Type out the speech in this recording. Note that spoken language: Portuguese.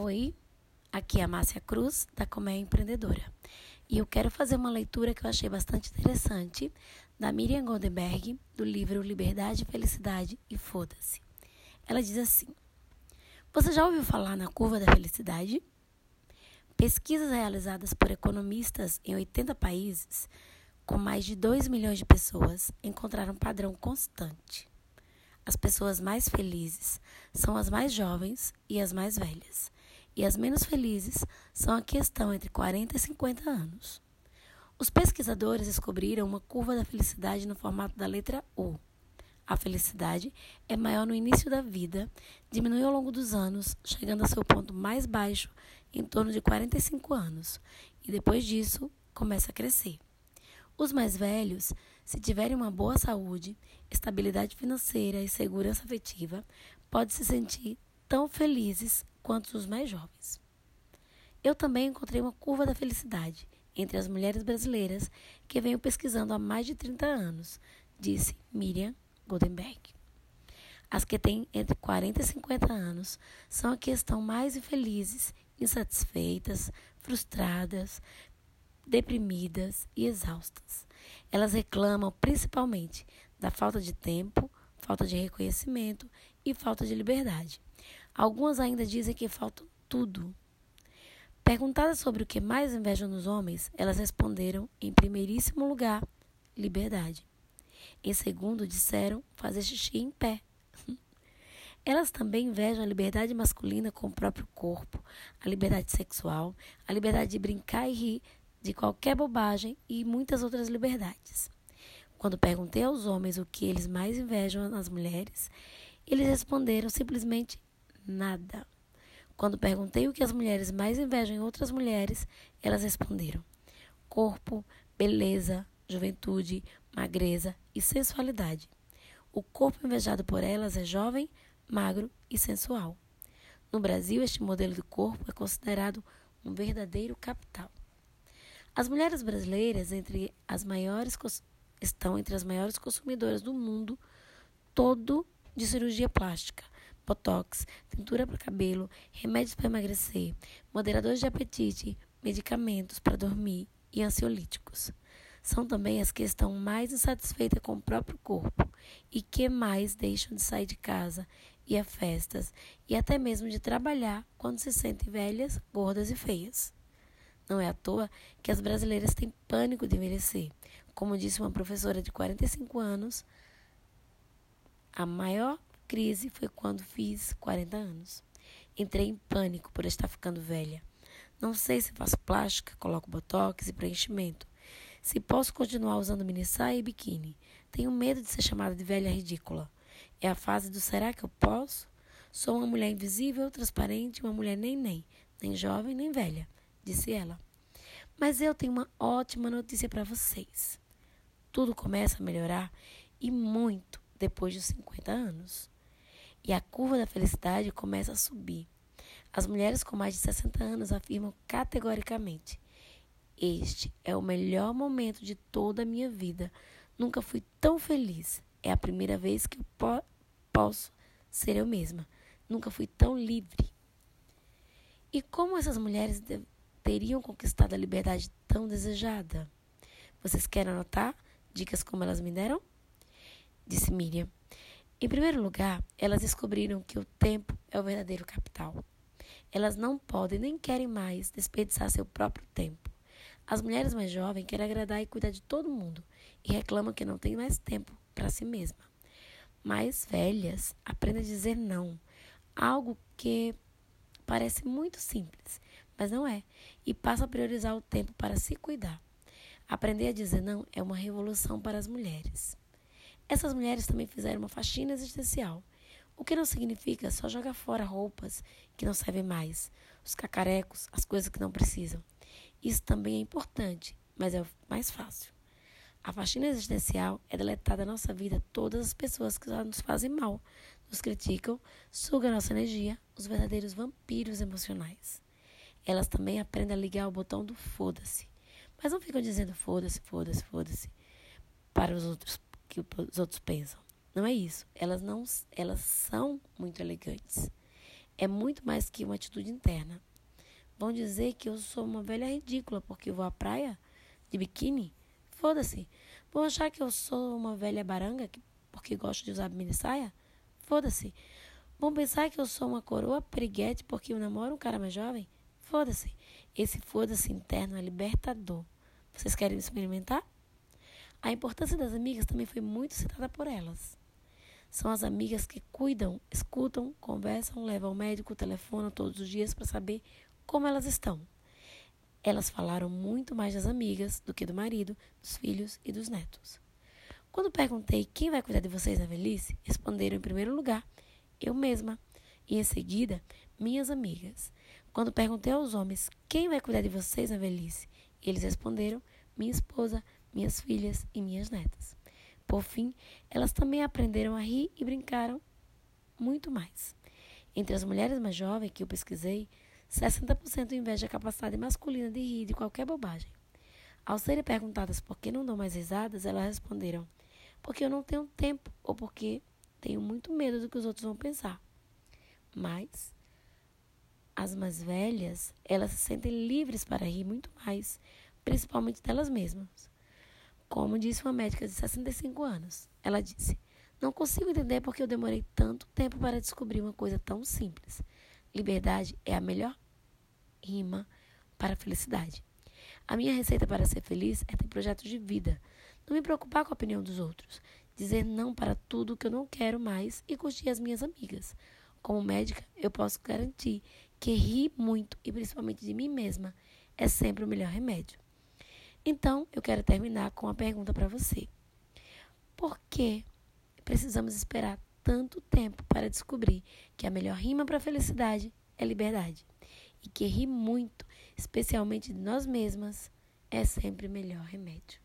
Oi, aqui é a Márcia Cruz, da Comé Empreendedora. E eu quero fazer uma leitura que eu achei bastante interessante da Miriam Goldenberg, do livro Liberdade, Felicidade e Foda-se. Ela diz assim: Você já ouviu falar na curva da felicidade? Pesquisas realizadas por economistas em 80 países, com mais de 2 milhões de pessoas, encontraram um padrão constante. As pessoas mais felizes são as mais jovens e as mais velhas e as menos felizes são a que estão entre 40 e 50 anos. Os pesquisadores descobriram uma curva da felicidade no formato da letra U. A felicidade é maior no início da vida, diminui ao longo dos anos, chegando a seu ponto mais baixo em torno de 45 anos, e depois disso começa a crescer. Os mais velhos, se tiverem uma boa saúde, estabilidade financeira e segurança afetiva, podem se sentir tão felizes quanto os mais jovens. Eu também encontrei uma curva da felicidade entre as mulheres brasileiras que venho pesquisando há mais de 30 anos, disse Miriam Goldenberg. As que têm entre 40 e 50 anos são as que estão mais infelizes, insatisfeitas, frustradas, deprimidas e exaustas. Elas reclamam principalmente da falta de tempo, falta de reconhecimento e falta de liberdade. Algumas ainda dizem que falta tudo. Perguntadas sobre o que mais invejam nos homens, elas responderam, em primeiríssimo lugar, liberdade. Em segundo, disseram fazer xixi em pé. Elas também invejam a liberdade masculina com o próprio corpo, a liberdade sexual, a liberdade de brincar e rir de qualquer bobagem e muitas outras liberdades. Quando perguntei aos homens o que eles mais invejam nas mulheres, eles responderam simplesmente nada. Quando perguntei o que as mulheres mais invejam em outras mulheres, elas responderam: corpo, beleza, juventude, magreza e sensualidade. O corpo invejado por elas é jovem, magro e sensual. No Brasil, este modelo de corpo é considerado um verdadeiro capital. As mulheres brasileiras entre as maiores, estão entre as maiores consumidoras do mundo todo de cirurgia plástica, botox, tintura para cabelo, remédios para emagrecer, moderadores de apetite, medicamentos para dormir e ansiolíticos. São também as que estão mais insatisfeitas com o próprio corpo e que mais deixam de sair de casa e a festas e até mesmo de trabalhar quando se sentem velhas, gordas e feias. Não é à toa que as brasileiras têm pânico de envelhecer. Como disse uma professora de 45 anos, a maior crise foi quando fiz 40 anos. Entrei em pânico por estar ficando velha. Não sei se faço plástica, coloco botox e preenchimento. Se posso continuar usando mini saia e biquíni. Tenho medo de ser chamada de velha ridícula. É a fase do será que eu posso? Sou uma mulher invisível, transparente, uma mulher nem nem, nem jovem nem velha, disse ela. Mas eu tenho uma ótima notícia para vocês. Tudo começa a melhorar e muito depois dos 50 anos e a curva da felicidade começa a subir. As mulheres com mais de 60 anos afirmam categoricamente: Este é o melhor momento de toda a minha vida. Nunca fui tão feliz. É a primeira vez que eu po posso ser eu mesma. Nunca fui tão livre. E como essas mulheres teriam conquistado a liberdade tão desejada? Vocês querem anotar dicas como elas me deram? Disse Miriam. Em primeiro lugar, elas descobriram que o tempo é o verdadeiro capital. Elas não podem nem querem mais desperdiçar seu próprio tempo. As mulheres mais jovens querem agradar e cuidar de todo mundo e reclamam que não têm mais tempo para si mesma. Mais velhas aprendem a dizer não, algo que parece muito simples, mas não é, e passam a priorizar o tempo para se cuidar. Aprender a dizer não é uma revolução para as mulheres. Essas mulheres também fizeram uma faxina existencial, o que não significa só jogar fora roupas que não servem mais, os cacarecos, as coisas que não precisam. Isso também é importante, mas é o mais fácil. A faxina existencial é deletar da nossa vida todas as pessoas que nos fazem mal, nos criticam, sugam nossa energia, os verdadeiros vampiros emocionais. Elas também aprendem a ligar o botão do foda-se. Mas não ficam dizendo foda-se, foda-se, foda-se para os outros que os outros pensam. Não é isso. Elas não, elas são muito elegantes. é muito mais que uma atitude interna. Vão dizer que eu sou uma velha ridícula porque vou à praia de biquíni? Foda-se. Vão achar que eu sou uma velha baranga porque gosto de usar mini saia? Foda-se. Vão pensar que eu sou uma coroa periguete porque eu namoro um cara mais jovem? Foda-se. Esse foda-se interno é libertador. Vocês querem experimentar? A importância das amigas também foi muito citada por elas. São as amigas que cuidam, escutam, conversam, levam ao médico, telefonam todos os dias para saber como elas estão. Elas falaram muito mais das amigas do que do marido, dos filhos e dos netos. Quando perguntei quem vai cuidar de vocês na velhice, responderam em primeiro lugar eu mesma e em seguida minhas amigas. Quando perguntei aos homens quem vai cuidar de vocês na velhice, eles responderam minha esposa, minhas filhas e minhas netas. Por fim, elas também aprenderam a rir e brincaram muito mais. Entre as mulheres mais jovens que eu pesquisei, 60% inveja a capacidade masculina de rir de qualquer bobagem. Ao serem perguntadas por que não dão mais risadas, elas responderam: porque eu não tenho tempo ou porque tenho muito medo do que os outros vão pensar. Mas as mais velhas, elas se sentem livres para rir muito mais, principalmente delas mesmas. Como disse uma médica de 65 anos, ela disse: Não consigo entender porque eu demorei tanto tempo para descobrir uma coisa tão simples. Liberdade é a melhor rima para a felicidade. A minha receita para ser feliz é ter projetos de vida, não me preocupar com a opinião dos outros, dizer não para tudo que eu não quero mais e curtir as minhas amigas. Como médica, eu posso garantir que rir muito e principalmente de mim mesma é sempre o melhor remédio. Então, eu quero terminar com uma pergunta para você. Por que precisamos esperar tanto tempo para descobrir que a melhor rima para a felicidade é liberdade? E que rir muito, especialmente de nós mesmas, é sempre o melhor remédio.